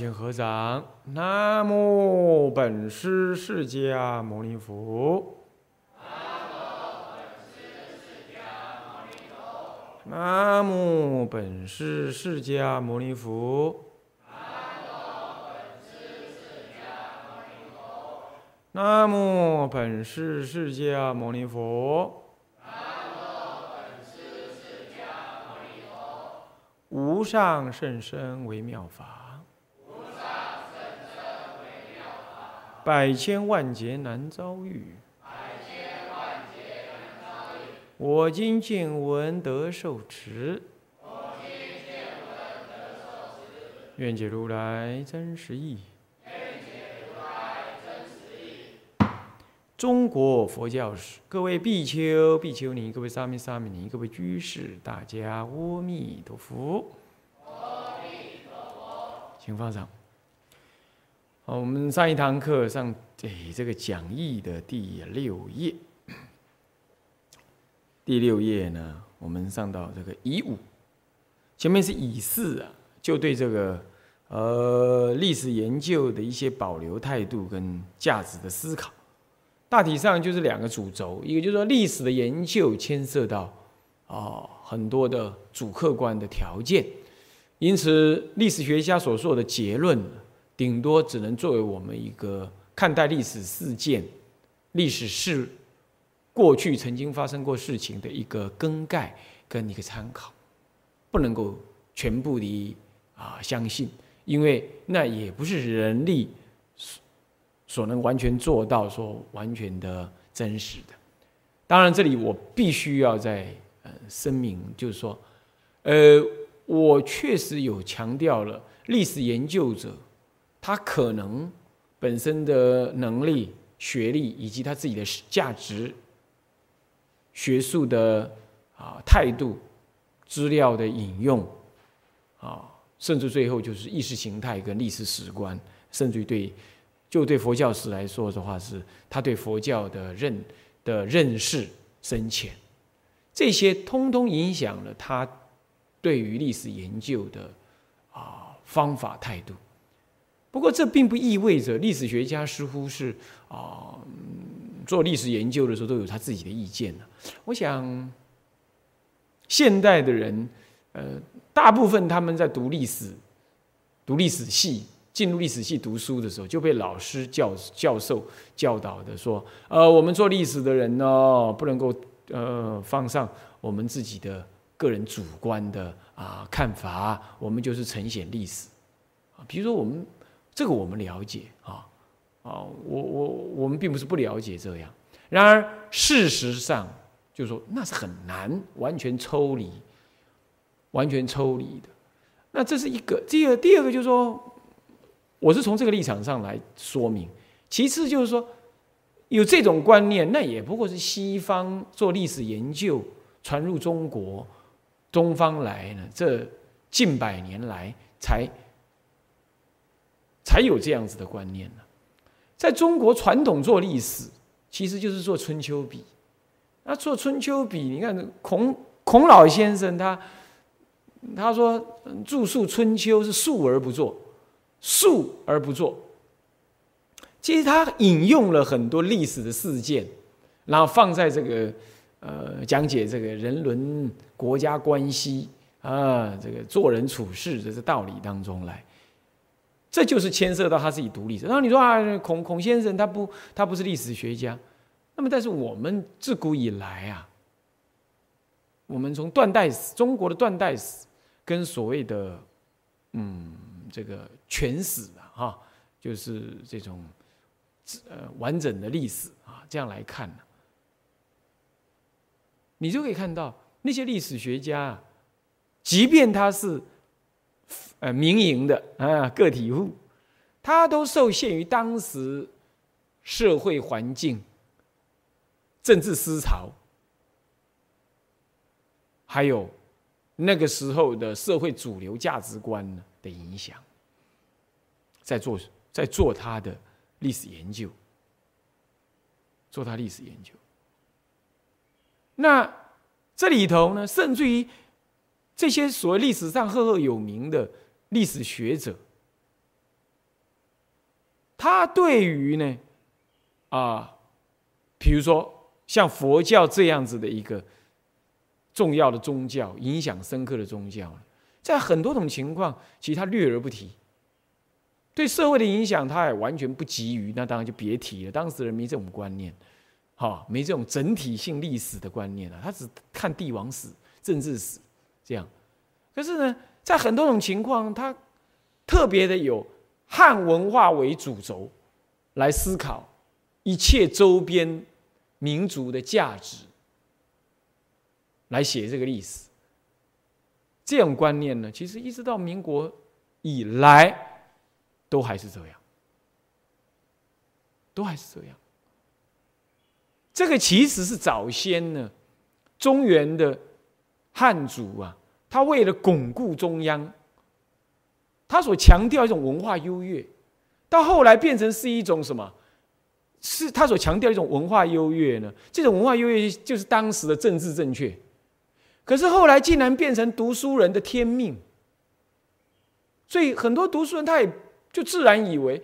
好，我们大家请合掌。南无本师释迦牟尼佛。南无本师释迦牟尼佛。南无本师释迦牟尼佛。无上甚深微妙法，百千万劫难遭遇。我今见闻得受持，我今见闻得受持愿解如来真实义。中国佛教史，各位比丘、比丘尼，各位沙弥、沙弥尼，各位居士，大家阿弥陀佛。阿弥陀佛，请放上。好，我们上一堂课上，哎，这个讲义的第六页，第六页呢，我们上到这个乙五，前面是乙四啊，就对这个呃历史研究的一些保留态度跟价值的思考。大体上就是两个主轴，一个就是说历史的研究牵涉到啊很多的主客观的条件，因此历史学家所说的结论，顶多只能作为我们一个看待历史事件、历史事过去曾经发生过事情的一个更概跟一个参考，不能够全部的啊相信，因为那也不是人力。所能完全做到说完全的真实的，当然这里我必须要在呃声明，就是说，呃，我确实有强调了历史研究者他可能本身的能力、学历以及他自己的价值、学术的啊态度、资料的引用啊，甚至最后就是意识形态跟历史史观，甚至于对。就对佛教史来说的话，是他对佛教的认的认识深浅，这些通通影响了他对于历史研究的啊方法态度。不过，这并不意味着历史学家似乎是啊做历史研究的时候都有他自己的意见呢。我想，现代的人，呃，大部分他们在读历史、读历史系。进入历史系读书的时候，就被老师教教授教导的说：“呃，我们做历史的人呢，不能够呃放上我们自己的个人主观的啊看法，我们就是呈现历史啊。比如说我们这个我们了解啊啊，我我我们并不是不了解这样。然而事实上，就是说那是很难完全抽离，完全抽离的。那这是一个。第二第二个就是说。我是从这个立场上来说明。其次就是说，有这种观念，那也不过是西方做历史研究传入中国东方来呢，这近百年来才才有这样子的观念呢。在中国传统做历史，其实就是做春秋笔。那做春秋笔，你看孔孔老先生他他说著述春秋是述而不作。述而不作，其实他引用了很多历史的事件，然后放在这个呃讲解这个人伦国家关系啊，这个做人处事的这道理当中来，这就是牵涉到他自己读历史。然后你说啊，孔孔先生他不他不是历史学家，那么但是我们自古以来啊，我们从断代史中国的断代史跟所谓的嗯。这个全史啊哈，就是这种呃完整的历史啊，这样来看呢，你就可以看到那些历史学家，即便他是呃民营的啊个体户，他都受限于当时社会环境、政治思潮，还有那个时候的社会主流价值观。的影响，在做在做他的历史研究，做他历史研究。那这里头呢，甚至于这些所谓历史上赫赫有名的历史学者，他对于呢，啊，比如说像佛教这样子的一个重要的宗教，影响深刻的宗教，在很多种情况，其实他略而不提。对社会的影响，他也完全不急于，那当然就别提了。当时人没这种观念，哈，没这种整体性历史的观念了，他只看帝王史、政治史这样。可是呢，在很多种情况，他特别的有汉文化为主轴来思考一切周边民族的价值，来写这个历史。这种观念呢，其实一直到民国以来。都还是这样，都还是这样。这个其实是早先呢，中原的汉族啊，他为了巩固中央，他所强调一种文化优越，到后来变成是一种什么？是他所强调一种文化优越呢？这种文化优越就是当时的政治正确，可是后来竟然变成读书人的天命，所以很多读书人他也。就自然以为，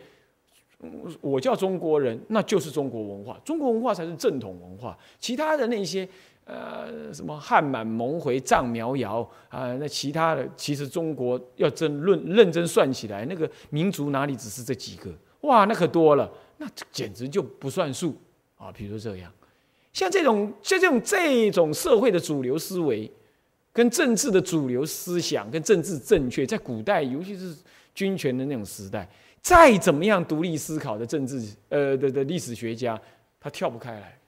我叫中国人，那就是中国文化，中国文化才是正统文化。其他的那些，呃，什么汉满蒙回藏苗瑶啊，那其他的，其实中国要真论认真算起来，那个民族哪里只是这几个？哇，那可多了，那简直就不算数啊！比如这样，像这种像这种这种社会的主流思维，跟政治的主流思想，跟政治正确，在古代，尤其是。军权的那种时代，再怎么样独立思考的政治呃的的历史学家，他跳不开来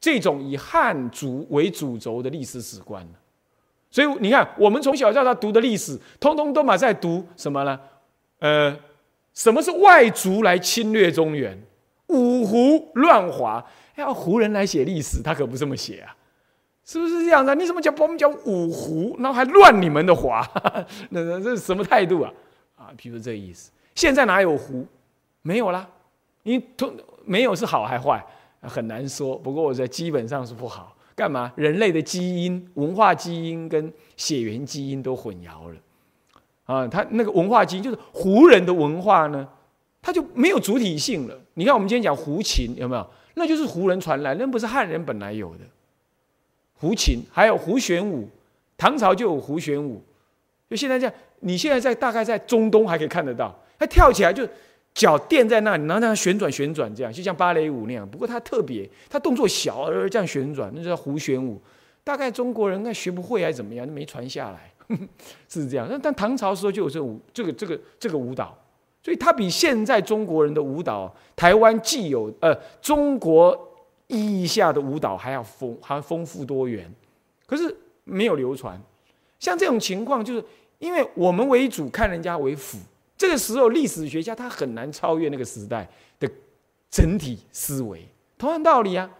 这种以汉族为主轴的历史史观所以你看，我们从小到大读的历史，通通都嘛在读什么呢？呃，什么是外族来侵略中原？五胡乱华，要胡人来写历史，他可不这么写啊，是不是这样的？你怎么讲？我们讲五胡，然后还乱你们的华，那那这是什么态度啊？啊，譬如这意思，现在哪有胡？没有啦，你通没有是好还坏，很难说。不过我觉得基本上是不好。干嘛？人类的基因、文化基因跟血缘基因都混淆了。啊，他那个文化基因就是胡人的文化呢，他就没有主体性了。你看我们今天讲胡琴，有没有？那就是胡人传来，那不是汉人本来有的。胡琴还有胡旋舞，唐朝就有胡旋舞，就现在这样。你现在在大概在中东还可以看得到，他跳起来就脚垫在那里，然后让它旋转旋转，这样就像芭蕾舞那样。不过它特别，它动作小而这样旋转，那叫胡旋舞。大概中国人那学不会还是怎么样，就没传下来，是这样。但唐朝时候就有这舞，这个这个这个舞蹈，所以它比现在中国人的舞蹈，台湾既有呃中国意义下的舞蹈还要丰还丰富多元，可是没有流传。像这种情况就是。因为我们为主，看人家为辅，这个时候历史学家他很难超越那个时代的整体思维。同样道理啊，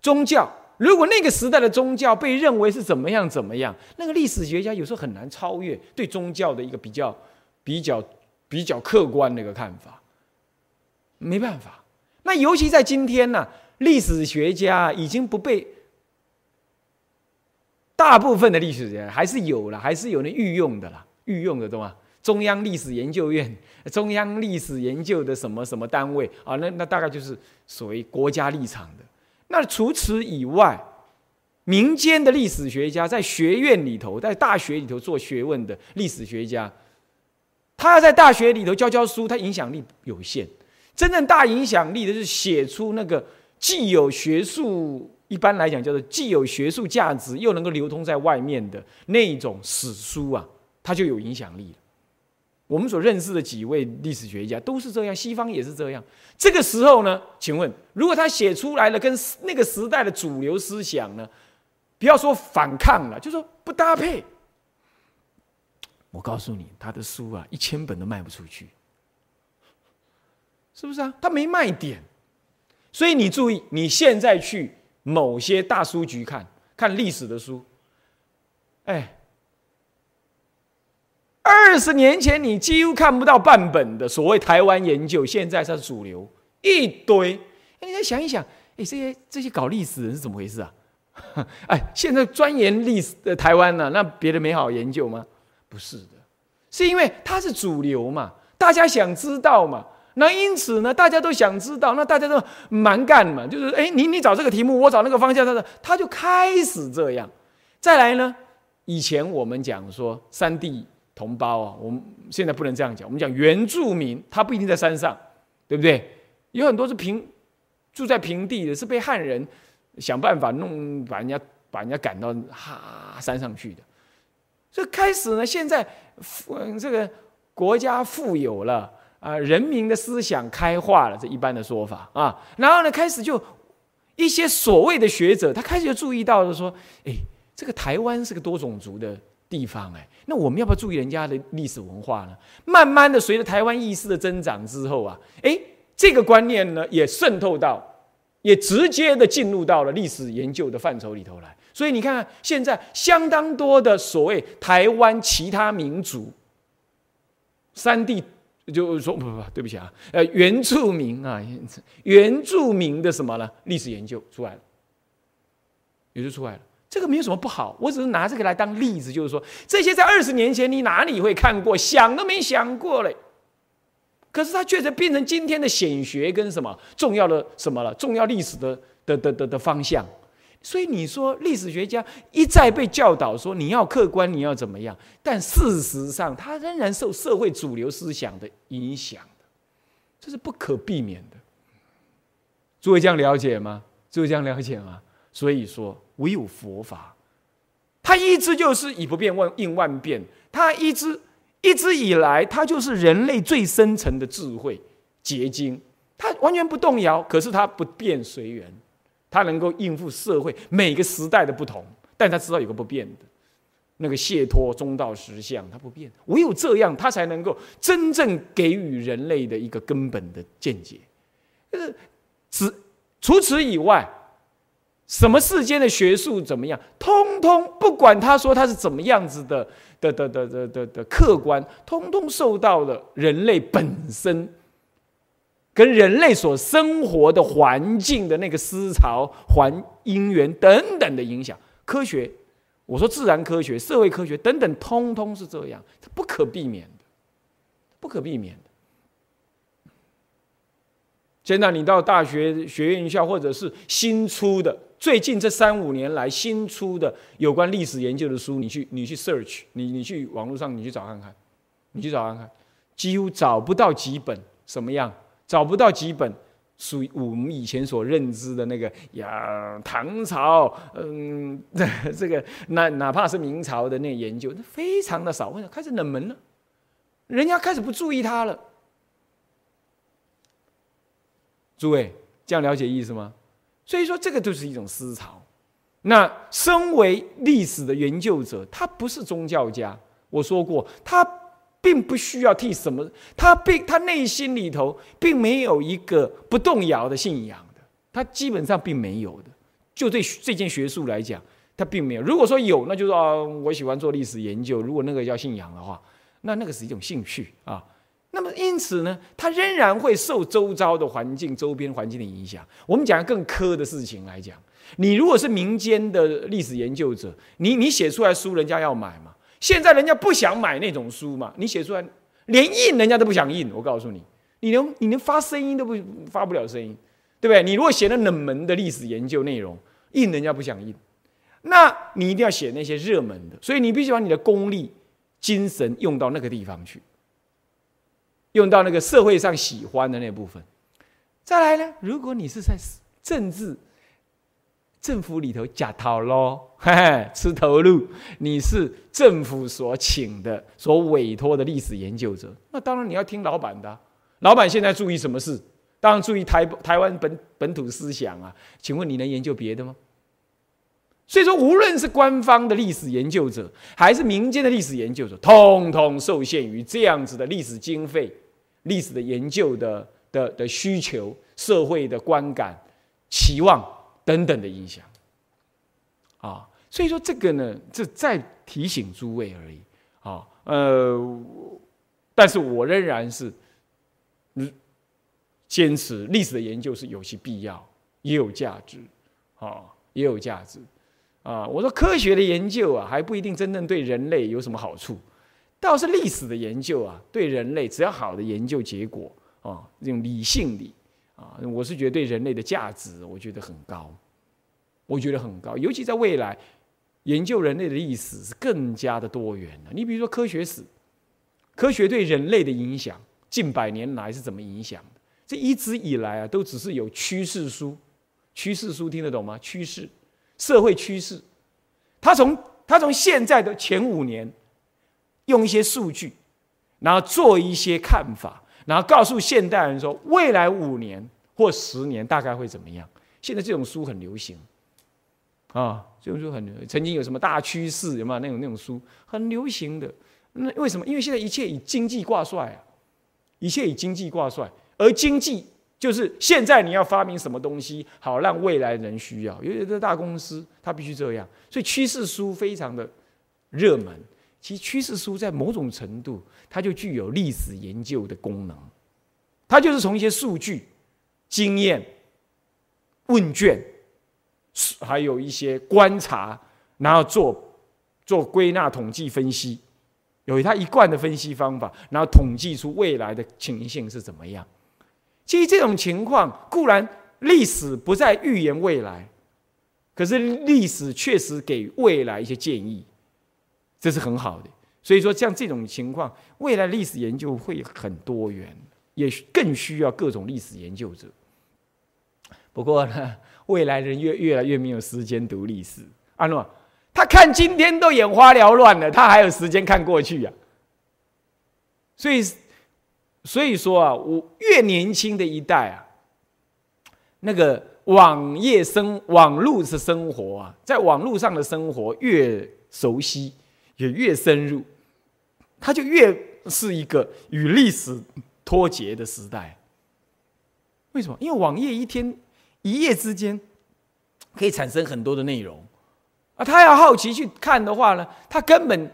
宗教如果那个时代的宗教被认为是怎么样怎么样，那个历史学家有时候很难超越对宗教的一个比较、比较、比较客观的一个看法。没办法，那尤其在今天呢，历史学家已经不被。大部分的历史人还是有了，还是有那御用的啦，御用的懂吗？中央历史研究院、中央历史研究的什么什么单位啊？那那大概就是所谓国家立场的。那除此以外，民间的历史学家在学院里头，在大学里头做学问的历史学家，他要在大学里头教教书，他影响力有限。真正大影响力的是写出那个既有学术。一般来讲，叫做既有学术价值，又能够流通在外面的那一种史书啊，他就有影响力了。我们所认识的几位历史学家都是这样，西方也是这样。这个时候呢，请问，如果他写出来了跟那个时代的主流思想呢，不要说反抗了，就说不搭配，我告诉你，他的书啊，一千本都卖不出去，是不是啊？他没卖点，所以你注意，你现在去。某些大书局看看历史的书，哎，二十年前你几乎看不到半本的所谓台湾研究，现在它是主流一堆。哎，你再想一想，哎，这些这些搞历史人是怎么回事啊？哎，现在钻研历史的台湾呢，那别的没好研究吗？不是的，是因为它是主流嘛，大家想知道嘛。那因此呢，大家都想知道，那大家都蛮干嘛，就是哎，你你找这个题目，我找那个方向，他的他就开始这样。再来呢，以前我们讲说三地同胞啊，我们现在不能这样讲，我们讲原住民，他不一定在山上，对不对？有很多是平住在平地的，是被汉人想办法弄把人家把人家赶到哈山上去的。所以开始呢，现在这个国家富有了啊，人民的思想开化了，这一般的说法啊。然后呢，开始就一些所谓的学者，他开始就注意到了说，哎，这个台湾是个多种族的地方，哎，那我们要不要注意人家的历史文化呢？慢慢的，随着台湾意识的增长之后啊，哎，这个观念呢，也渗透到，也直接的进入到了历史研究的范畴里头来。所以你看看，现在相当多的所谓台湾其他民族、三地，就说不不不，对不起啊，呃，原住民啊，原住民的什么呢？历史研究出来了，也就出来了。这个没有什么不好，我只是拿这个来当例子，就是说这些在二十年前你哪里会看过，想都没想过嘞。可是它确实变成今天的显学跟什么重要的什么了，重要历史的的的的的方向。所以你说历史学家一再被教导说你要客观，你要怎么样？但事实上，他仍然受社会主流思想的影响，这是不可避免的。诸位这样了解吗？诸位这样了解吗？所以说，唯有佛法，它一直就是以不变万应万变，它一直一直以来，它就是人类最深层的智慧结晶，它完全不动摇，可是它不变随缘。他能够应付社会每个时代的不同，但他知道有个不变的，那个解脱中道实相，它不变。唯有这样，他才能够真正给予人类的一个根本的见解。就是此除此以外，什么世间的学术怎么样，通通不管他说他是怎么样子的的的的的的的客观，通通受到了人类本身。跟人类所生活的环境的那个思潮、环因缘等等的影响，科学，我说自然科学、社会科学等等，通通是这样，它不可避免的，不可避免的。现在你到大学学院校，或者是新出的，最近这三五年来新出的有关历史研究的书，你去你去 search，你你去网络上你去找看看，你去找看看，几乎找不到几本什么样。找不到几本属于我们以前所认知的那个呀，唐朝，嗯，这个那哪怕是明朝的那个研究，非常的少，为什么开始冷门了？人家开始不注意它了。诸位，这样了解意思吗？所以说，这个就是一种思潮。那身为历史的研究者，他不是宗教家，我说过他。并不需要替什么，他并他内心里头并没有一个不动摇的信仰的，他基本上并没有的。就对这件学术来讲，他并没有。如果说有，那就是啊，我喜欢做历史研究。如果那个叫信仰的话，那那个是一种兴趣啊。那么因此呢，他仍然会受周遭的环境、周边环境的影响。我们讲更苛的事情来讲，你如果是民间的历史研究者，你你写出来书，人家要买嘛。现在人家不想买那种书嘛？你写出来连印人家都不想印。我告诉你，你连你连发声音都不发不了声音，对不对？你如果写了冷门的历史研究内容，印人家不想印，那你一定要写那些热门的。所以你必须把你的功力、精神用到那个地方去，用到那个社会上喜欢的那部分。再来呢，如果你是在政治。政府里头假套喽，吃头路。你是政府所请的、所委托的历史研究者，那当然你要听老板的。老板现在注意什么事？当然注意台台湾本本土思想啊。请问你能研究别的吗？所以说，无论是官方的历史研究者，还是民间的历史研究者，通通受限于这样子的历史经费、历史的研究的的的需求、社会的观感、期望。等等的影响，啊，所以说这个呢，这再提醒诸位而已，啊，呃，但是我仍然是，嗯，坚持历史的研究是有其必要，也有价值，啊，也有价值，啊，我说科学的研究啊，还不一定真正对人类有什么好处，倒是历史的研究啊，对人类只要好的研究结果，啊，这种理性理啊，我是觉得对人类的价值，我觉得很高，我觉得很高，尤其在未来研究人类的历史是更加的多元了。你比如说科学史，科学对人类的影响，近百年来是怎么影响的？这一直以来啊，都只是有趋势书，趋势书听得懂吗？趋势，社会趋势，他从他从现在的前五年，用一些数据，然后做一些看法。然后告诉现代人说，未来五年或十年大概会怎么样？现在这种书很流行，啊，这种书很流曾经有什么大趋势，有没有那种那种书很流行的？那为什么？因为现在一切以经济挂帅啊，一切以经济挂帅，而经济就是现在你要发明什么东西，好让未来人需要，因为这大公司它必须这样，所以趋势书非常的热门。其趋势书在某种程度，它就具有历史研究的功能，它就是从一些数据、经验、问卷，还有一些观察，然后做做归纳、统计、分析，有它一贯的分析方法，然后统计出未来的情形是怎么样。其实这种情况固然历史不再预言未来，可是历史确实给未来一些建议。这是很好的，所以说像这种情况，未来历史研究会很多元，也更需要各种历史研究者。不过呢，未来人越越来越没有时间读历史。阿诺，他看今天都眼花缭乱了，他还有时间看过去呀？所以，所以说啊，我越年轻的一代啊，那个网页生网络是生活啊，在网络上的生活越熟悉。也越深入，它就越是一个与历史脱节的时代。为什么？因为网页一天一夜之间可以产生很多的内容啊，他要好奇去看的话呢，他根本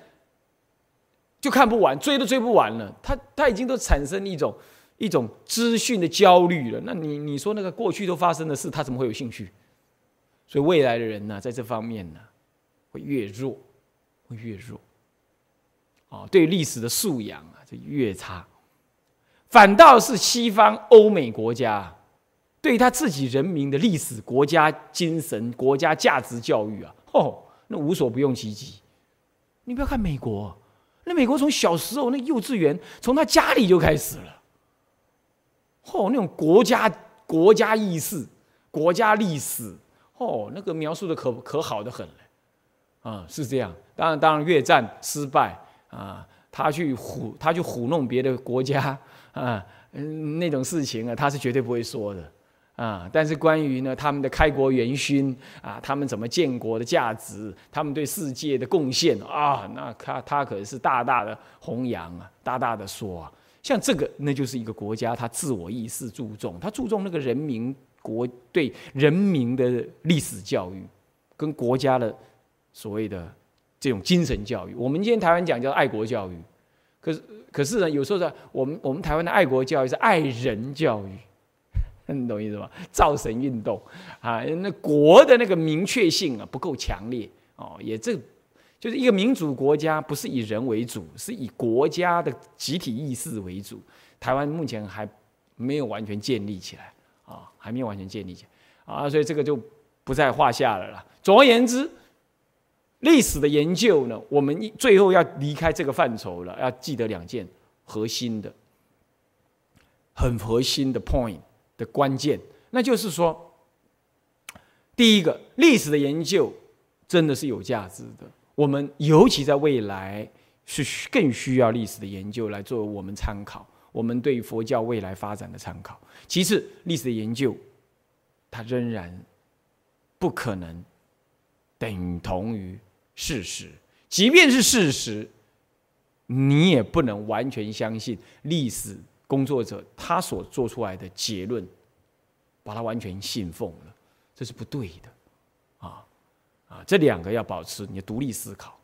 就看不完，追都追不完了。他他已经都产生一种一种资讯的焦虑了。那你你说那个过去都发生的事，他怎么会有兴趣？所以未来的人呢，在这方面呢，会越弱。会越弱，哦，对历史的素养啊，就越差。反倒是西方欧美国家，对他自己人民的历史、国家精神、国家价值教育啊，哦，那无所不用其极。你不要看美国，那美国从小时候那幼稚园，从他家里就开始了。哦，那种国家国家意识、国家历史，哦，那个描述的可可好的很了。啊，是这样。当然，当然，越战失败啊，他去唬，他去唬弄别的国家啊，嗯，那种事情啊，他是绝对不会说的啊。但是关于呢，他们的开国元勋啊，他们怎么建国的价值，他们对世界的贡献啊，那他他可是大大的弘扬啊，大大的说啊。像这个，那就是一个国家，他自我意识注重，他注重那个人民国对人民的历史教育跟国家的。所谓的这种精神教育，我们今天台湾讲叫爱国教育，可是可是呢，有时候呢，我们我们台湾的爱国教育是爱人教育，你懂意思吗？造神运动啊，那国的那个明确性啊不够强烈哦，也这就是一个民主国家，不是以人为主，是以国家的集体意识为主。台湾目前还没有完全建立起来啊，还没有完全建立起来啊，所以这个就不在话下了啦。总而言之。历史的研究呢，我们最后要离开这个范畴了，要记得两件核心的、很核心的 point 的关键，那就是说，第一个，历史的研究真的是有价值的，我们尤其在未来是更需要历史的研究来作为我们参考，我们对佛教未来发展的参考。其次，历史的研究它仍然不可能等同于。事实，即便是事实，你也不能完全相信历史工作者他所做出来的结论，把它完全信奉了，这是不对的，啊啊，这两个要保持你的独立思考。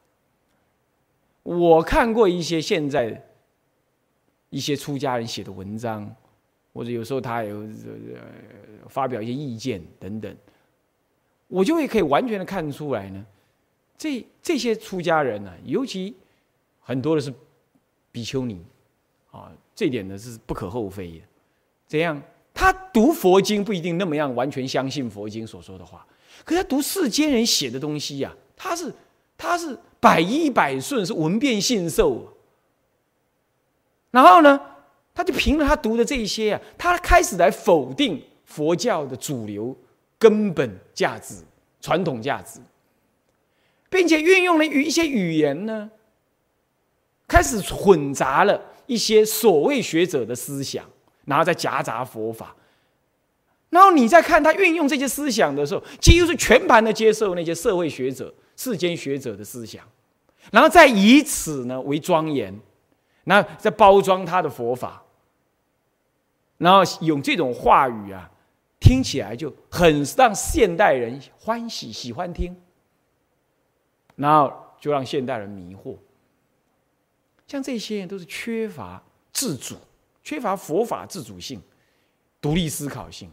我看过一些现在一些出家人写的文章，或者有时候他有呃发表一些意见等等，我就会可以完全的看出来呢。这这些出家人呢，尤其很多的是比丘尼，啊，这点呢是不可厚非的。怎样？他读佛经不一定那么样完全相信佛经所说的话，可他读世间人写的东西呀，他是他是百依百顺，是闻变信受。然后呢，他就凭着他读的这些啊，他开始来否定佛教的主流根本价值、传统价值，并且运用了语一些语言呢，开始混杂了一些所谓学者的思想。然后再夹杂佛法，然后你再看他运用这些思想的时候，几乎是全盘的接受那些社会学者、世间学者的思想，然后再以此呢为庄严，然后再包装他的佛法，然后用这种话语啊，听起来就很让现代人欢喜、喜欢听，然后就让现代人迷惑。像这些人都是缺乏自主。缺乏佛法自主性、独立思考性，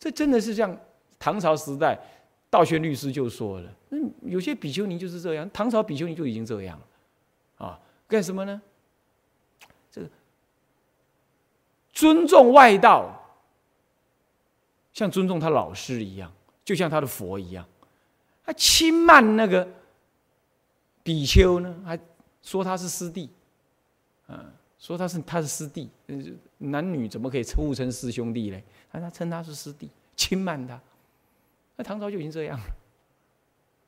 这真的是像唐朝时代道宣律师就说了：“嗯，有些比丘尼就是这样。唐朝比丘尼就已经这样了，啊，干什么呢？这个尊重外道，像尊重他老师一样，就像他的佛一样。他轻慢那个比丘呢，还说他是师弟，嗯。”说他是他是师弟，男女怎么可以互称师兄弟嘞？他他称他是师弟，轻慢他。那唐朝就已经这样了，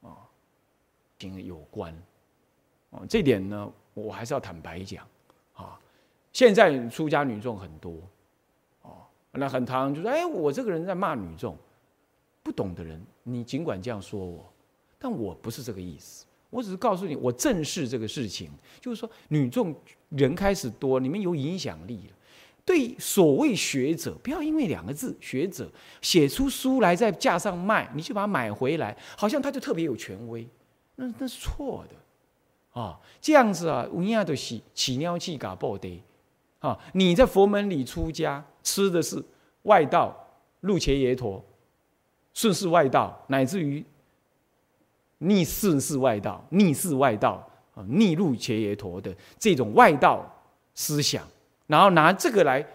哦，经有关，哦，这点呢，我还是要坦白讲，啊，现在出家女众很多，哦，那很唐就说，哎，我这个人在骂女众，不懂的人，你尽管这样说我，但我不是这个意思。我只是告诉你，我正视这个事情，就是说，女众人开始多，你们有影响力了。对所谓学者，不要因为两个字“学者”写出书来在架上卖，你就把它买回来，好像他就特别有权威，那那是错的啊！这样子啊，乌鸦都起起尿气嘎爆的啊！你在佛门里出家，吃的是外道、入伽耶陀、顺势外道，乃至于。逆顺是外道，逆是外道啊，逆入伽耶陀的这种外道思想，然后拿这个来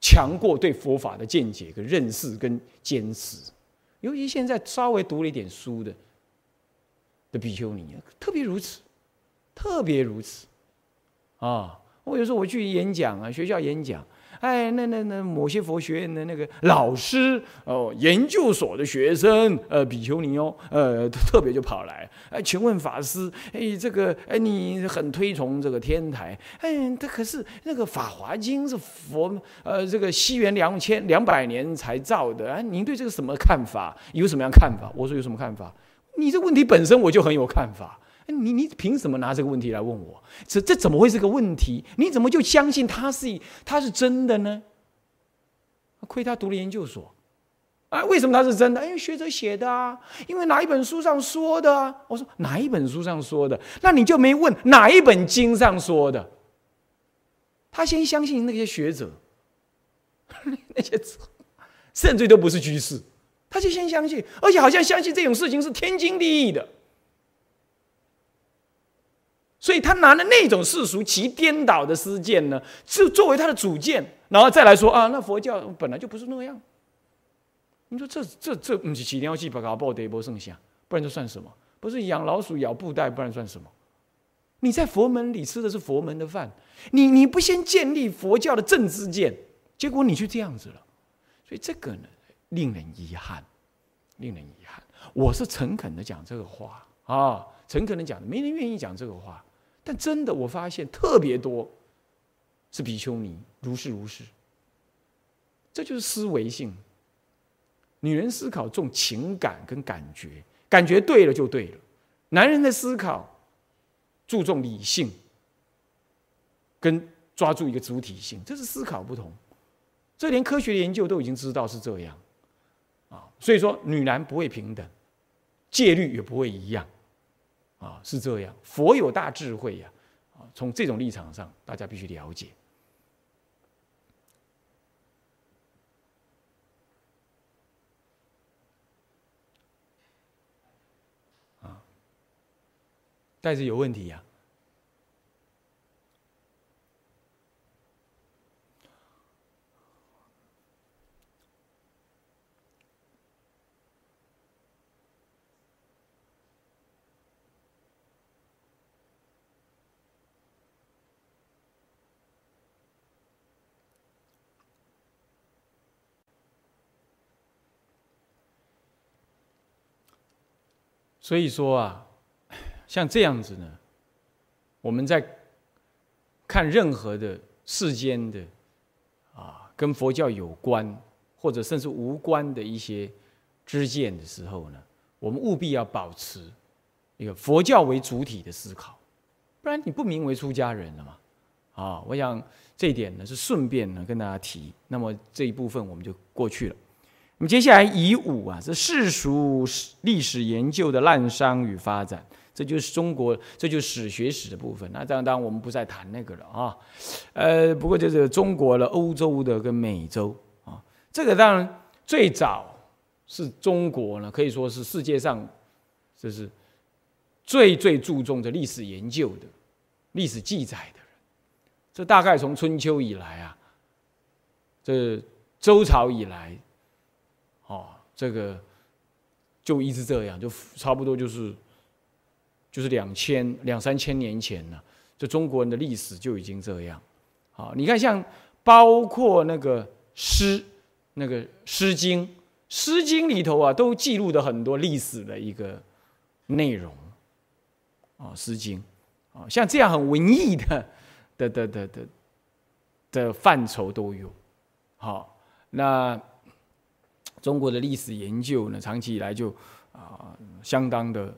强过对佛法的见解、跟认识、跟坚持。尤其现在稍微读了一点书的的比丘尼，特别如此，特别如此啊！我有时候我去演讲啊，学校演讲。哎，那那那某些佛学院的那个老师哦，研究所的学生，呃，比丘尼哦，呃，特别就跑来，哎，请问法师，哎，这个，哎，你很推崇这个天台，哎，他可是那个《法华经》是佛，呃，这个西元两千两百年才造的，哎，您对这个什么看法？有什么样看法？我说有什么看法？你这问题本身我就很有看法。你你凭什么拿这个问题来问我？这这怎么会是个问题？你怎么就相信他是他是真的呢？亏他读了研究所，啊，为什么他是真的？因为学者写的啊，因为哪一本书上说的啊？我说哪一本书上说的？那你就没问哪一本经上说的？他先相信那些学者，那些甚至都不是居士，他就先相信，而且好像相信这种事情是天经地义的。所以他拿了那种世俗其颠倒的思见呢，就作为他的主见，然后再来说啊，那佛教本来就不是那样。你说这这这不是起尿气把搞爆的波圣像，不然这算什么？不是养老鼠咬布袋，不然算什么？你在佛门里吃的是佛门的饭，你你不先建立佛教的正知见，结果你就这样子了。所以这个呢，令人遗憾，令人遗憾。我是诚恳的讲这个话啊，诚恳的讲，没人愿意讲这个话。但真的，我发现特别多是比丘尼，如是如是。这就是思维性。女人思考重情感跟感觉，感觉对了就对了；男人的思考注重理性，跟抓住一个主体性，这是思考不同。这连科学研究都已经知道是这样啊。所以说，女男不会平等，戒律也不会一样。啊，是这样。佛有大智慧呀，啊，从这种立场上，大家必须了解。啊，但是有问题呀？所以说啊，像这样子呢，我们在看任何的世间的啊，跟佛教有关或者甚至无关的一些知见的时候呢，我们务必要保持一个佛教为主体的思考，不然你不名为出家人了嘛。啊，我想这一点呢是顺便呢跟大家提。那么这一部分我们就过去了。接下来乙午啊，这世俗历史研究的滥觞与发展，这就是中国，这就是史学史的部分。那当然，当然我们不再谈那个了啊。呃，不过就是中国的、欧洲的跟美洲啊，这个当然最早是中国呢，可以说是世界上就是最最注重的历史研究的历史记载的。这大概从春秋以来啊，这周朝以来，这个就一直这样，就差不多就是就是两千两三千年前呢，这中国人的历史就已经这样。好，你看像包括那个诗，那个《诗经》，《诗经》里头啊，都记录的很多历史的一个内容。啊，《诗经》啊，像这样很文艺的。的的的的的范畴都有，好，那中国的历史研究呢，长期以来就啊相当的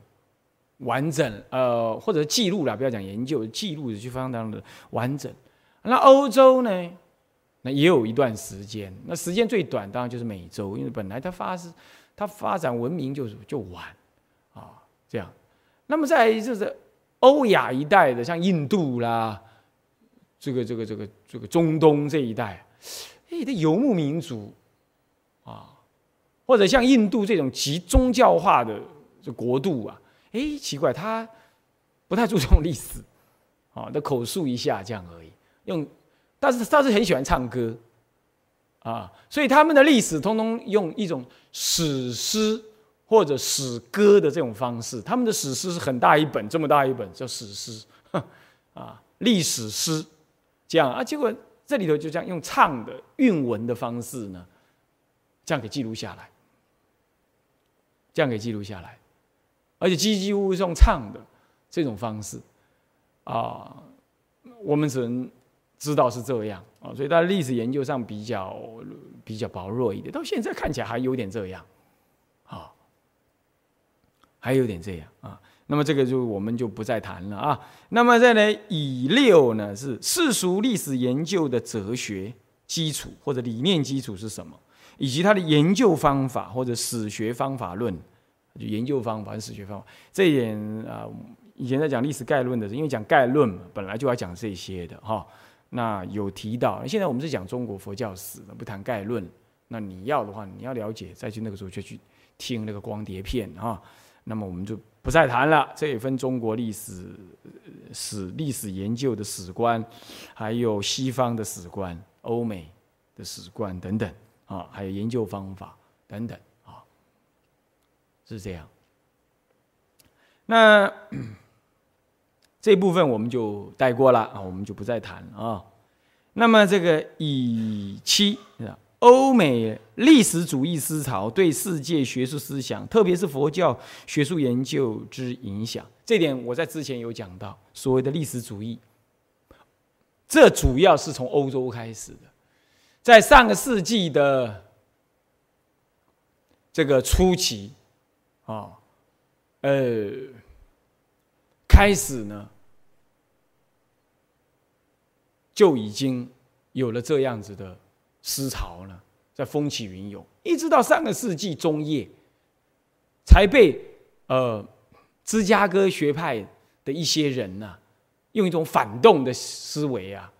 完整，呃，或者记录了，不要讲研究，记录的就相当的完整。那欧洲呢，那也有一段时间，那时间最短当然就是美洲，因为本来它发是它发展文明就就晚啊，这样。那么在就是欧亚一带的，像印度啦。这个这个这个这个中东这一带，哎，的游牧民族啊，或者像印度这种极宗教化的这国度啊，哎，奇怪，他不太注重历史啊，的口述一下这样而已。用，但是他是很喜欢唱歌啊，所以他们的历史通通用一种史诗或者史歌的这种方式。他们的史诗是很大一本，这么大一本叫史诗，啊，历史诗。这样啊，结果这里头就这样用唱的韵文的方式呢，这样给记录下来，这样给记录下来，而且几几乎是用唱的这种方式。啊，我们只能知道是这样。啊，所以在历史研究上比较比较薄弱一点，到现在看起来还有点这样，啊，还有点这样。啊。那么这个就我们就不再谈了。啊。那么再来乙六呢，是世俗历史研究的哲学基础或者理念基础是什么，以及他的研究方法或者史学方法论，就研究方法、史学方法这一点啊。以前在讲历史概论的时候，因为讲概论嘛，本来就要讲这些的哈。那有提到，现在我们是讲中国佛教史的，不谈概论。那你要的话，你要了解，再去那个时候就去听那个光碟片啊。那么我们就。不再谈了，这也分中国历史史历史研究的史观，还有西方的史观、欧美的史观等等啊，还有研究方法等等啊，是这样。那 这部分我们就带过了啊，我们就不再谈啊。那么这个以七。欧美历史主义思潮对世界学术思想，特别是佛教学术研究之影响，这点我在之前有讲到。所谓的历史主义，这主要是从欧洲开始的，在上个世纪的这个初期，啊，呃，开始呢，就已经有了这样子的。思潮呢，在风起云涌，一直到上个世纪中叶，才被呃芝加哥学派的一些人呢，用一种反动的思维啊，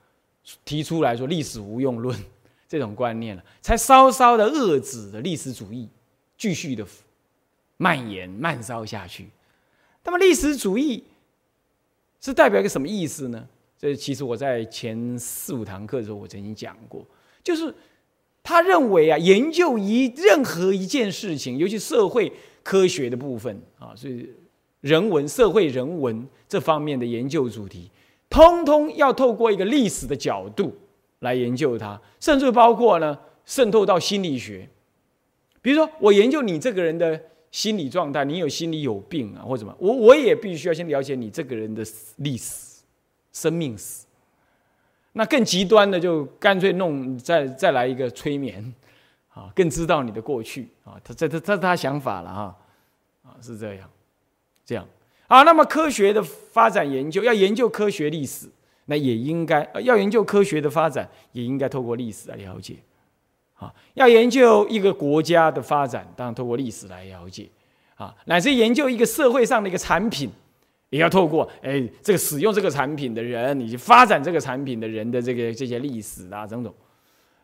提出来说历史无用论这种观念了，才稍稍的遏制的历史主义继续的蔓延蔓烧下去。那么历史主义是代表一个什么意思呢？这其实我在前四五堂课的时候，我曾经讲过。就是他认为啊，研究一任何一件事情，尤其社会科学的部分啊，所以人文、社会人文这方面的研究主题，通通要透过一个历史的角度来研究它，甚至包括呢渗透到心理学。比如说，我研究你这个人的心理状态，你有心理有病啊，或什么，我我也必须要先了解你这个人的历史、生命史。那更极端的，就干脆弄再再来一个催眠，啊，更知道你的过去啊，他这这这他想法了哈，啊是这样，这样啊。那么科学的发展研究要研究科学历史，那也应该要研究科学的发展，也应该透过历史来了解。啊，要研究一个国家的发展，当然透过历史来了解，啊，乃至研究一个社会上的一个产品，也要透过哎这个使用这个产品的人，以及发展这个产品的人的这个这些历史啊种种，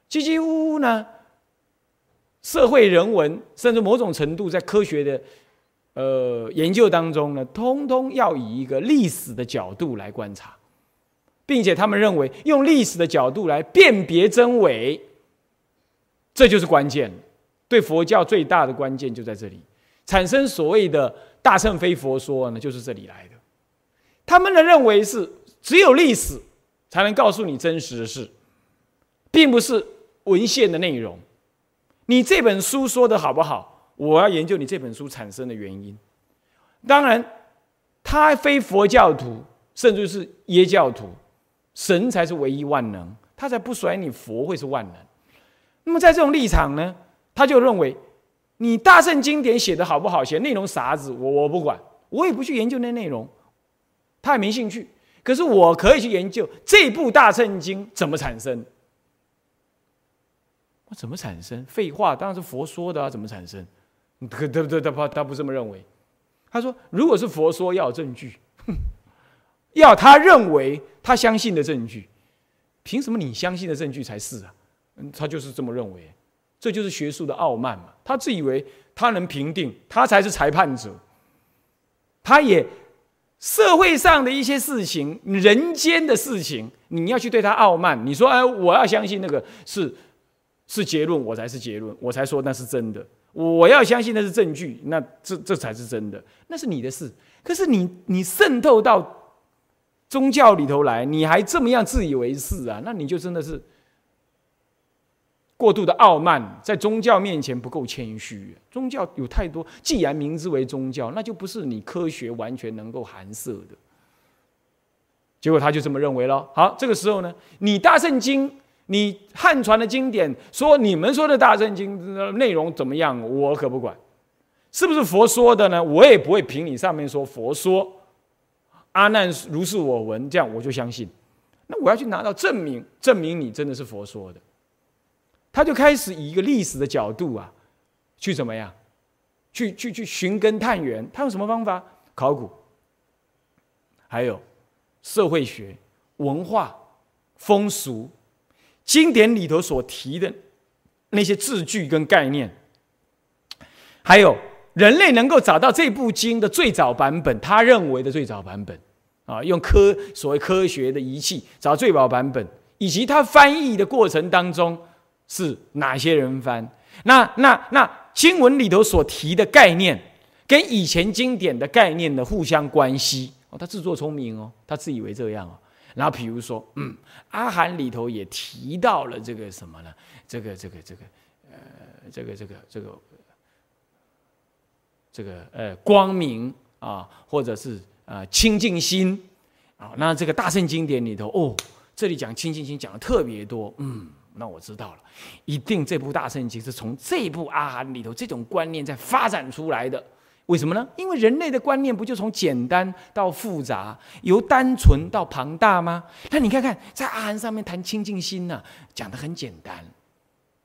几几乎乎呢，社会人文甚至某种程度在科学的呃研究当中呢，通通要以一个历史的角度来观察，并且他们认为用历史的角度来辨别真伪。这就是关键，对佛教最大的关键就在这里，产生所谓的大乘非佛说呢，就是这里来的。他们的认为是只有历史才能告诉你真实的事，并不是文献的内容。你这本书说的好不好？我要研究你这本书产生的原因。当然，他非佛教徒，甚至是耶教徒，神才是唯一万能，他才不甩你佛会是万能。那么在这种立场呢，他就认为，你大圣经典写的好不好，写内容啥子，我我不管，我也不去研究那内容，他也没兴趣。可是我可以去研究这部大圣经怎么产生。我怎么产生？废话，当然是佛说的啊，怎么产生？他？他他他不这么认为。他说，如果是佛说，要有证据，要他认为他相信的证据，凭什么你相信的证据才是啊？嗯他就是这么认为，这就是学术的傲慢嘛。他自以为他能评定，他才是裁判者。他也社会上的一些事情，人间的事情，你要去对他傲慢。你说，哎，我要相信那个是是结论，我才是结论，我才说那是真的。我要相信那是证据，那这这才是真的，那是你的事。可是你你渗透到宗教里头来，你还这么样自以为是啊？那你就真的是。过度的傲慢，在宗教面前不够谦虚。宗教有太多，既然名之为宗教，那就不是你科学完全能够含摄的。结果他就这么认为了。好，这个时候呢，你大圣经，你汉传的经典说你们说的大圣经内容怎么样，我可不管，是不是佛说的呢？我也不会凭你上面说佛说，阿难如是我闻，这样我就相信。那我要去拿到证明，证明你真的是佛说的。他就开始以一个历史的角度啊，去怎么样，去去去寻根探源。他用什么方法？考古，还有社会学、文化、风俗、经典里头所提的那些字句跟概念，还有人类能够找到这部经的最早版本，他认为的最早版本啊，用科所谓科学的仪器找最早版本，以及他翻译的过程当中。是哪些人翻？那那那经文里头所提的概念，跟以前经典的概念的互相关系哦，他自作聪明哦，他自以为这样哦。然后比如说，嗯，阿含里头也提到了这个什么呢？这个这个这个呃，这个这个这个这个呃光明啊，或者是呃清净心啊。那这个大圣经典里头哦，这里讲清净心讲的特别多，嗯。那我知道了，一定这部大圣经是从这部阿含里头这种观念在发展出来的。为什么呢？因为人类的观念不就从简单到复杂，由单纯到庞大吗？那你看看，在阿含上面谈清净心呢，讲的很简单，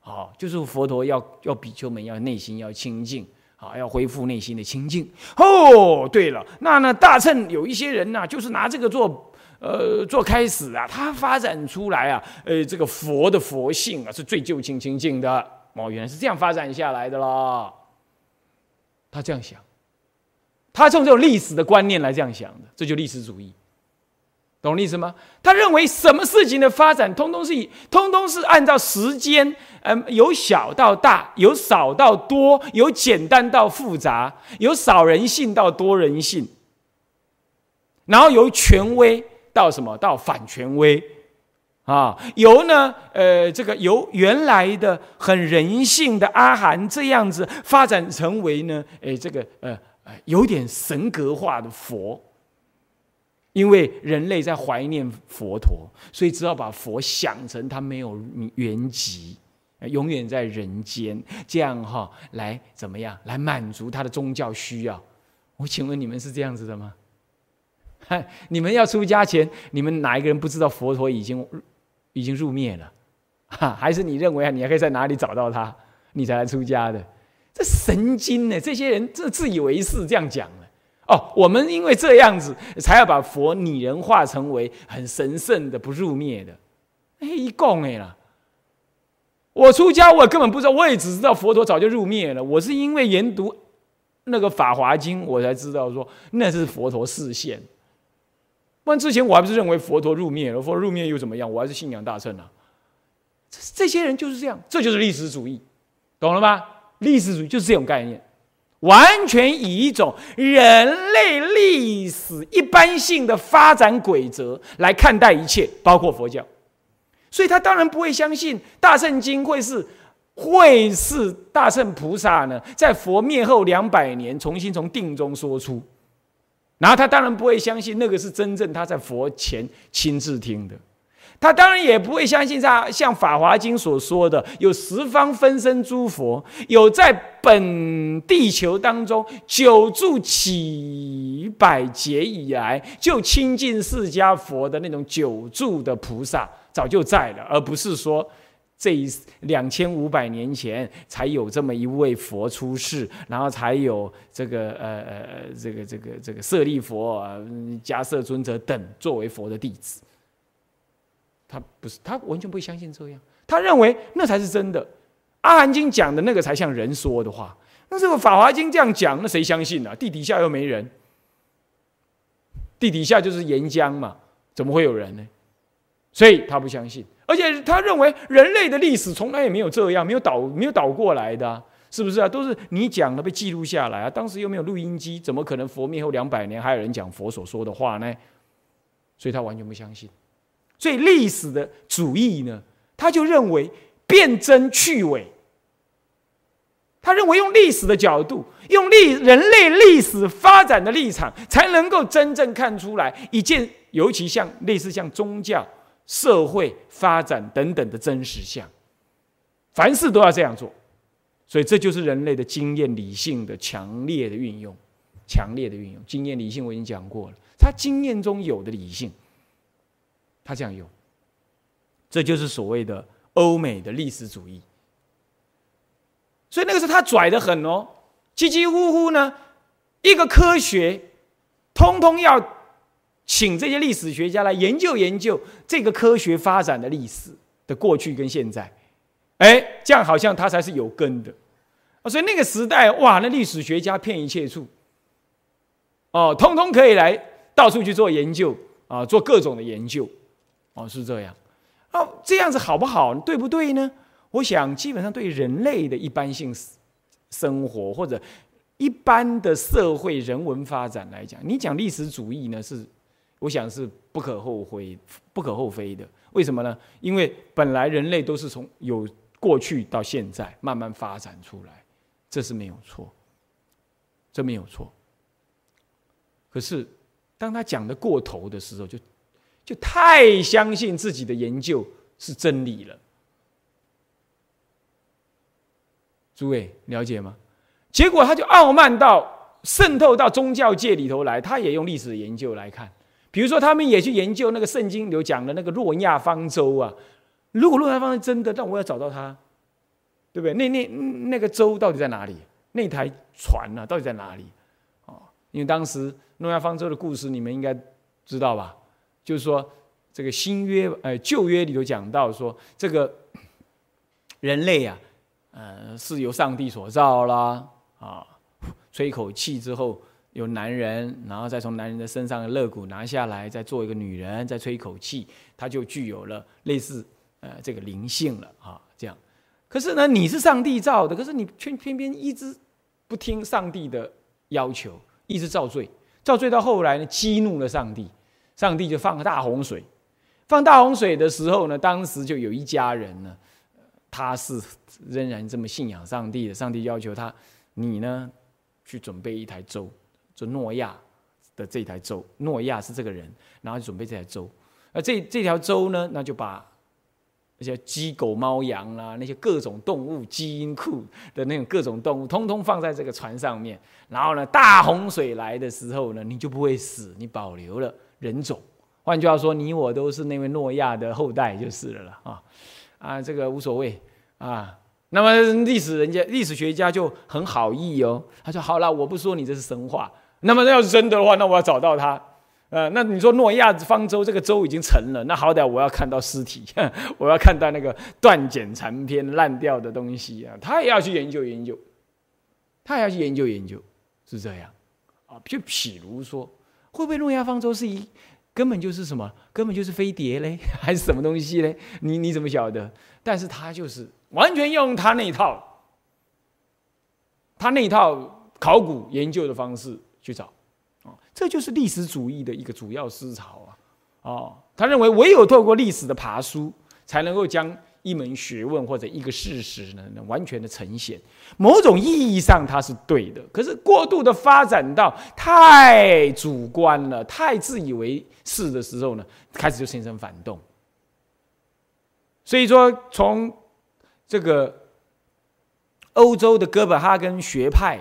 好，就是佛陀要要比丘们要内心要清净，好，要恢复内心的清净。哦，对了，那那大乘有一些人呢，就是拿这个做。呃，做开始啊，他发展出来啊，呃，这个佛的佛性啊，是最究竟清净的哦，原来是这样发展下来的啦。他这样想，他从这种历史的观念来这样想的，这就历史主义，懂我意思吗？他认为什么事情的发展，通通是以，通通是按照时间，嗯，由小到大，由少到多，由简单到复杂，由少人性到多人性，然后由权威。到什么？到反权威，啊，由呢，呃，这个由原来的很人性的阿含这样子发展成为呢，哎，这个呃，有点神格化的佛。因为人类在怀念佛陀，所以只好把佛想成他没有原籍，永远在人间，这样哈来怎么样来满足他的宗教需要？我请问你们是这样子的吗？你们要出家前，你们哪一个人不知道佛陀已经已经入灭了？哈，还是你认为啊，你还可以在哪里找到他，你才来出家的？这神经呢？这些人这自以为是这样讲了。哦，我们因为这样子，才要把佛拟人化成为很神圣的、不入灭的。哎，一共哎啦！我出家，我根本不知道，我也只知道佛陀早就入灭了。我是因为研读那个《法华经》，我才知道说那是佛陀示现。不然之前我还不是认为佛陀入灭了？佛入灭又怎么样？我还是信仰大乘啊！这这些人就是这样，这就是历史主义，懂了吗？历史主义就是这种概念。完全以一种人类历史一般性的发展规则来看待一切，包括佛教，所以他当然不会相信大圣经会是会是大圣菩萨呢，在佛灭后两百年重新从定中说出，然后他当然不会相信那个是真正他在佛前亲自听的。他当然也不会相信像像《法华经》所说的，有十方分身诸佛，有在本地球当中久住几百劫以来就亲近释迦佛的那种久住的菩萨，早就在了，而不是说这两千五百年前才有这么一位佛出世，然后才有这个呃呃这个这个这个舍利佛、迦摄尊者等作为佛的弟子。他不是，他完全不相信这样。他认为那才是真的，《阿含经》讲的那个才像人说的话。那这个《法华经》这样讲，那谁相信呢？地底下又没人，地底下就是岩浆嘛，怎么会有人呢？所以他不相信，而且他认为人类的历史从来也没有这样，没有倒，没有倒过来的，是不是啊？都是你讲的被记录下来啊。当时又没有录音机，怎么可能佛灭后两百年还有人讲佛所说的话呢？所以他完全不相信。所以历史的主义呢，他就认为辨真去伪。他认为用历史的角度，用历人类历史发展的立场，才能够真正看出来一件，尤其像类似像宗教、社会发展等等的真实相。凡事都要这样做，所以这就是人类的经验理性的强烈的运用，强烈的运用经验理性。我已经讲过了，他经验中有的理性。他这样用，这就是所谓的欧美的历史主义。所以那个时候他拽的很哦，几几乎乎呢，一个科学，通通要请这些历史学家来研究研究这个科学发展的历史的过去跟现在，哎，这样好像他才是有根的啊。所以那个时代哇，那历史学家遍一切处，哦，通通可以来到处去做研究啊，做各种的研究。哦，是这样，哦，这样子好不好？对不对呢？我想，基本上对人类的一般性生活或者一般的社会人文发展来讲，你讲历史主义呢，是我想是不可厚非、不可厚非的。为什么呢？因为本来人类都是从有过去到现在慢慢发展出来，这是没有错，这没有错。可是当他讲的过头的时候，就。就太相信自己的研究是真理了，诸位了解吗？结果他就傲慢到渗透到宗教界里头来，他也用历史的研究来看，比如说他们也去研究那个圣经有讲的那个诺亚方舟啊，如果诺亚方舟真的，但我要找到它，对不对？那那那个舟到底在哪里？那台船呢，到底在哪里？哦，因为当时诺亚方舟的故事，你们应该知道吧？就是说，这个新约，呃，旧约里头讲到说，这个 人类啊，呃，是由上帝所造啦，啊，吹口气之后有男人，然后再从男人的身上的肋骨拿下来，再做一个女人，再吹一口气，他就具有了类似呃这个灵性了啊，这样。可是呢，你是上帝造的，可是你偏偏偏一直不听上帝的要求，一直造罪，造罪到后来呢，激怒了上帝。上帝就放个大洪水，放大洪水的时候呢，当时就有一家人呢，他是仍然这么信仰上帝的，上帝要求他，你呢去准备一台舟，就诺亚的这台舟，诺亚是这个人，然后准备这台舟，而这这条舟呢，那就把。那些鸡、狗、猫、羊啦，那些各种动物基因库的那种各种动物，通通放在这个船上面。然后呢，大洪水来的时候呢，你就不会死，你保留了人种。换句话说，你我都是那位诺亚的后代就是了了啊啊，这个无所谓啊。那么历史人家历史学家就很好意哦，他说好了，我不说你这是神话。那么要是真的话，那我要找到他。呃，那你说诺亚方舟这个舟已经沉了，那好歹我要看到尸体，我要看到那个断简残篇、烂掉的东西啊，他也要去研究研究，他也要去研究研究，是这样啊？就譬如说，会不会诺亚方舟是一根本就是什么，根本就是飞碟嘞，还是什么东西嘞？你你怎么晓得？但是他就是完全用他那一套，他那一套考古研究的方式去找。啊这就是历史主义的一个主要思潮啊！哦，他认为唯有透过历史的爬书，才能够将一门学问或者一个事实呢，能完全的呈现。某种意义上，它是对的。可是过度的发展到太主观了、太自以为是的时候呢，开始就形成反动。所以说，从这个欧洲的哥本哈根学派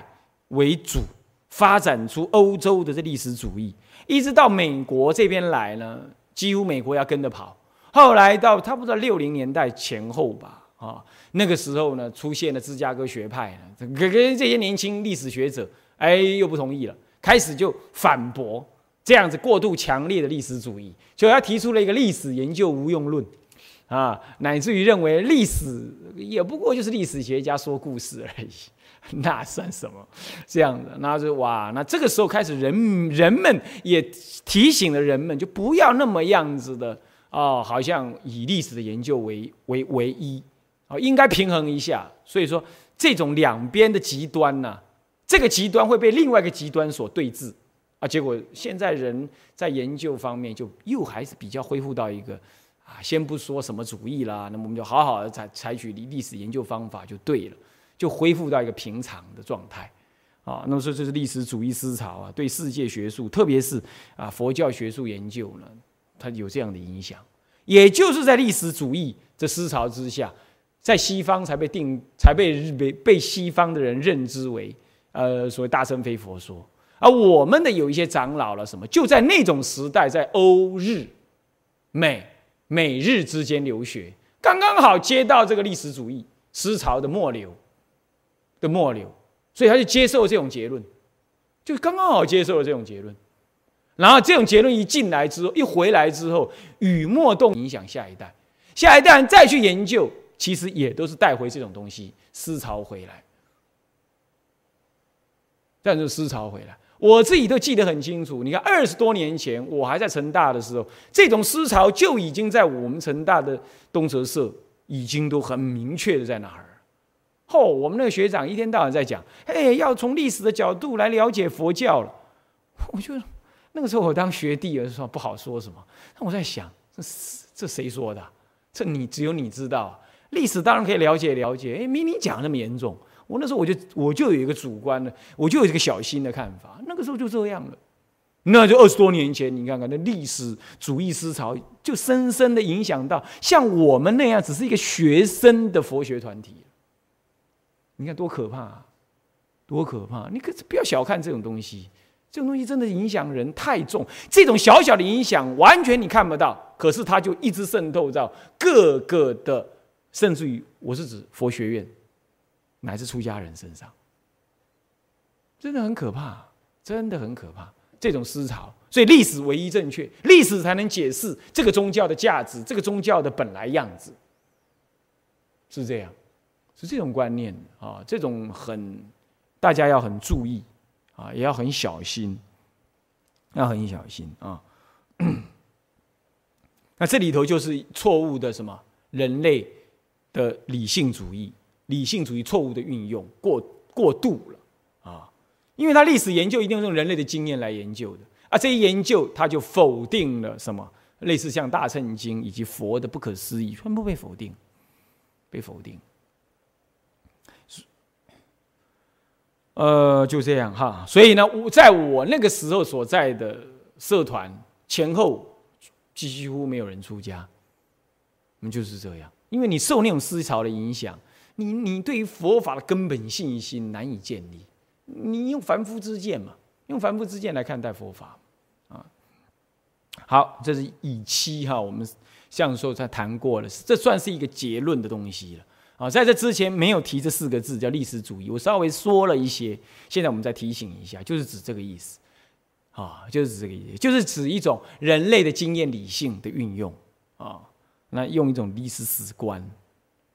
为主。发展出欧洲的这历史主义，一直到美国这边来呢，几乎美国要跟着跑。后来到差不多六零年代前后吧，啊，那个时候呢，出现了芝加哥学派呢，跟跟这些年轻历史学者，哎，又不同意了，开始就反驳这样子过度强烈的历史主义，就他提出了一个历史研究无用论，啊，乃至于认为历史也不过就是历史学家说故事而已。那算什么？这样的，那就哇，那这个时候开始，人人们也提醒了人们，就不要那么样子的哦，好像以历史的研究为为唯一啊，应该平衡一下。所以说，这种两边的极端呢，这个极端会被另外一个极端所对峙啊。结果现在人在研究方面，就又还是比较恢复到一个啊，先不说什么主义啦，那么我们就好好的采采取历史研究方法就对了。就恢复到一个平常的状态，啊，那么说这是历史主义思潮啊，对世界学术，特别是啊佛教学术研究呢，它有这样的影响。也就是在历史主义这思潮之下，在西方才被定，才被被被西方的人认知为呃所谓大乘非佛说。而我们的有一些长老了什么，就在那种时代，在欧日美美日之间留学，刚刚好接到这个历史主义思潮的末流。的末流，所以他就接受这种结论，就刚刚好接受了这种结论。然后这种结论一进来之后，一回来之后，雨墨动影响下一代，下一代再去研究，其实也都是带回这种东西思潮回来。但是思潮回来，我自己都记得很清楚。你看二十多年前，我还在成大的时候，这种思潮就已经在我们成大的东哲社已经都很明确的在那儿。后，我们那个学长一天到晚在讲，哎，要从历史的角度来了解佛教了。我就那个时候我当学弟的时候不好说什么，但我在想，这这谁说的？这你只有你知道。历史当然可以了解了解，哎，没你讲那么严重。我那时候我就我就有一个主观的，我就有一个小心的看法。那个时候就这样了。那就二十多年前，你看看那历史主义思潮，就深深的影响到像我们那样只是一个学生的佛学团体。你看多可怕，多可怕！你可不要小看这种东西，这种东西真的影响人太重。这种小小的影响，完全你看不到，可是它就一直渗透到各个的，甚至于我是指佛学院，乃至出家人身上，真的很可怕，真的很可怕。这种思潮，所以历史唯一正确，历史才能解释这个宗教的价值，这个宗教的本来样子，是这样。是这种观念啊，这种很大家要很注意啊，也要很小心，要很小心啊。那这里头就是错误的什么人类的理性主义，理性主义错误的运用过过度了啊，因为他历史研究一定用人类的经验来研究的啊，这一研究他就否定了什么类似像《大乘经》以及佛的不可思议，全部被否定，被否定。呃，就这样哈。所以呢，我在我那个时候所在的社团前后，几乎没有人出家。我们就是这样，因为你受那种思潮的影响，你你对于佛法的根本信心难以建立。你用凡夫之见嘛，用凡夫之见来看待佛法。啊好，这是以期哈，我们上时候才谈过了，这算是一个结论的东西了啊。在这之前没有提这四个字叫历史主义，我稍微说了一些，现在我们再提醒一下，就是指这个意思啊，就是指这个意思，就是指一种人类的经验理性的运用啊，那用一种历史史观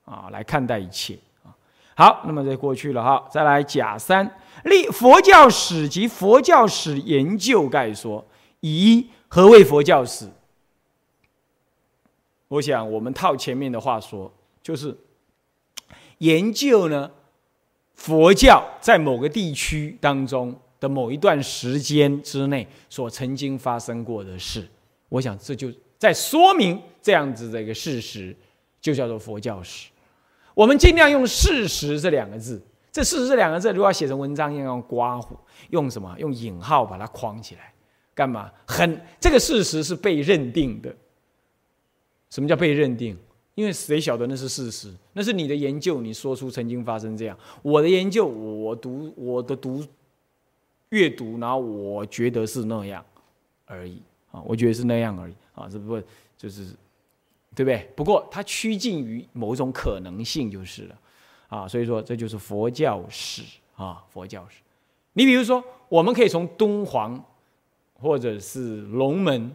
啊来看待一切啊。好，那么这过去了哈，再来甲三立佛教史及佛教史研究概说以。何谓佛教史？我想我们套前面的话说，就是研究呢佛教在某个地区当中的某一段时间之内所曾经发生过的事。我想这就在说明这样子的一个事实，就叫做佛教史。我们尽量用“事实”这两个字，这“事实”这两个字如果要写成文章，要用刮胡，用什么？用引号把它框起来。干嘛？很这个事实是被认定的。什么叫被认定？因为谁晓得那是事实？那是你的研究，你说出曾经发生这样。我的研究，我读我的读阅读，然后我觉得是那样而已啊，我觉得是那样而已啊，只不过就是对不对？不过它趋近于某种可能性就是了啊，所以说这就是佛教史啊，佛教史。你比如说，我们可以从敦煌。或者是龙门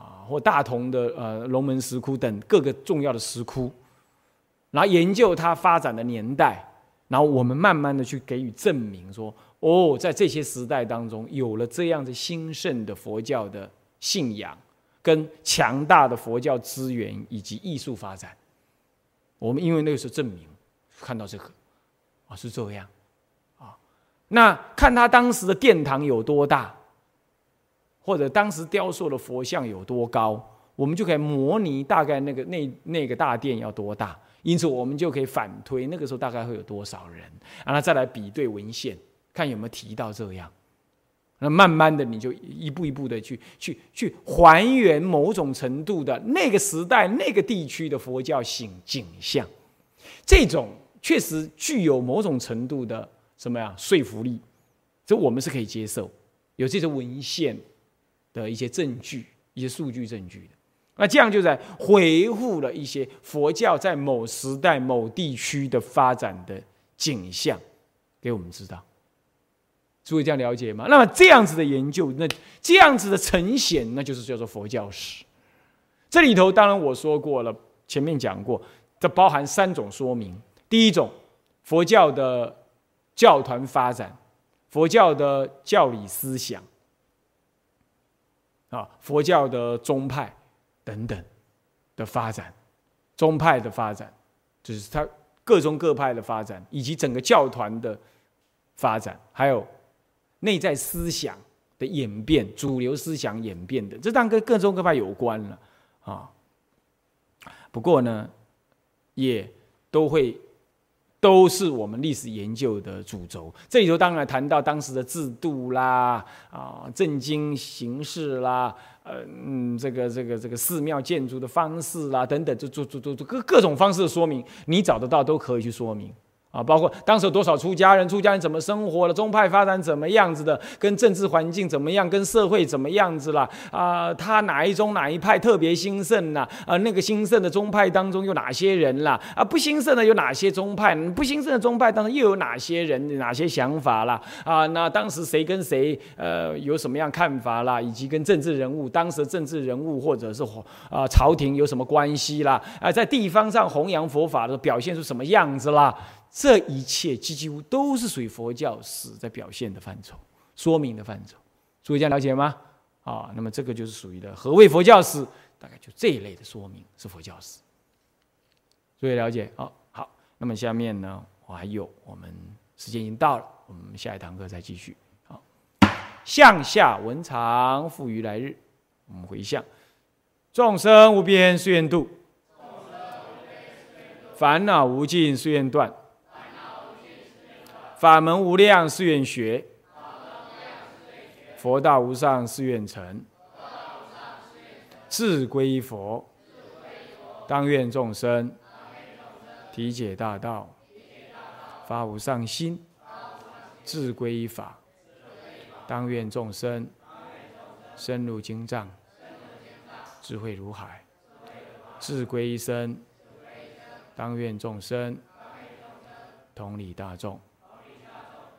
啊，或大同的呃龙门石窟等各个重要的石窟，然后研究它发展的年代，然后我们慢慢的去给予证明，说哦，在这些时代当中有了这样子兴盛的佛教的信仰，跟强大的佛教资源以及艺术发展，我们因为那个时候证明看到这个啊是这样啊，那看他当时的殿堂有多大。或者当时雕塑的佛像有多高，我们就可以模拟大概那个那那个大殿要多大，因此我们就可以反推那个时候大概会有多少人，然后再来比对文献，看有没有提到这样。那慢慢的你就一步一步的去去去还原某种程度的那个时代那个地区的佛教景景象，这种确实具有某种程度的什么呀说服力，这我们是可以接受，有这些文献。的一些证据、一些数据证据的，那这样就在回复了一些佛教在某时代、某地区的发展的景象，给我们知道。诸位这样了解吗？那么这样子的研究，那这样子的呈现，那就是叫做佛教史。这里头当然我说过了，前面讲过，这包含三种说明：第一种，佛教的教团发展，佛教的教理思想。啊，佛教的宗派等等的发展，宗派的发展，就是它各宗各派的发展，以及整个教团的发展，还有内在思想的演变，主流思想演变的，这当然跟各宗各派有关了啊。不过呢，也都会。都是我们历史研究的主轴。这里头当然谈到当时的制度啦，啊，政经形势啦，嗯，这个这个这个寺庙建筑的方式啦，等等，就就就就各各种方式的说明，你找得到都可以去说明。啊，包括当时有多少出家人，出家人怎么生活了，宗派发展怎么样子的，跟政治环境怎么样，跟社会怎么样子了？啊，他哪一宗哪一派特别兴盛呢？啊，那个兴盛的宗派当中有哪些人啦？啊，不兴盛的有哪些宗派？不兴盛的宗派当中又有哪些人、哪些想法啦？啊，那当时谁跟谁呃有什么样看法啦？以及跟政治人物，当时政治人物或者是啊朝廷有什么关系啦？啊，在地方上弘扬佛法的表现出什么样子啦？这一切几乎都是属于佛教史在表现的范畴、说明的范畴，诸位这样了解吗？啊，那么这个就是属于的何谓佛教史？大概就这一类的说明是佛教史。诸位了解？好，好。那么下面呢，我还有，我们时间已经到了，我们下一堂课再继续。好，向下文长，复于来日，我们回向。众生无边誓愿度，烦恼无尽誓愿断，法门无量誓愿学，佛道无上誓愿成，智归佛，当愿众生。体解大道，发无上心，智归法，当愿众生。深入经藏。智慧如海，智归一生，当愿众生。同理大众，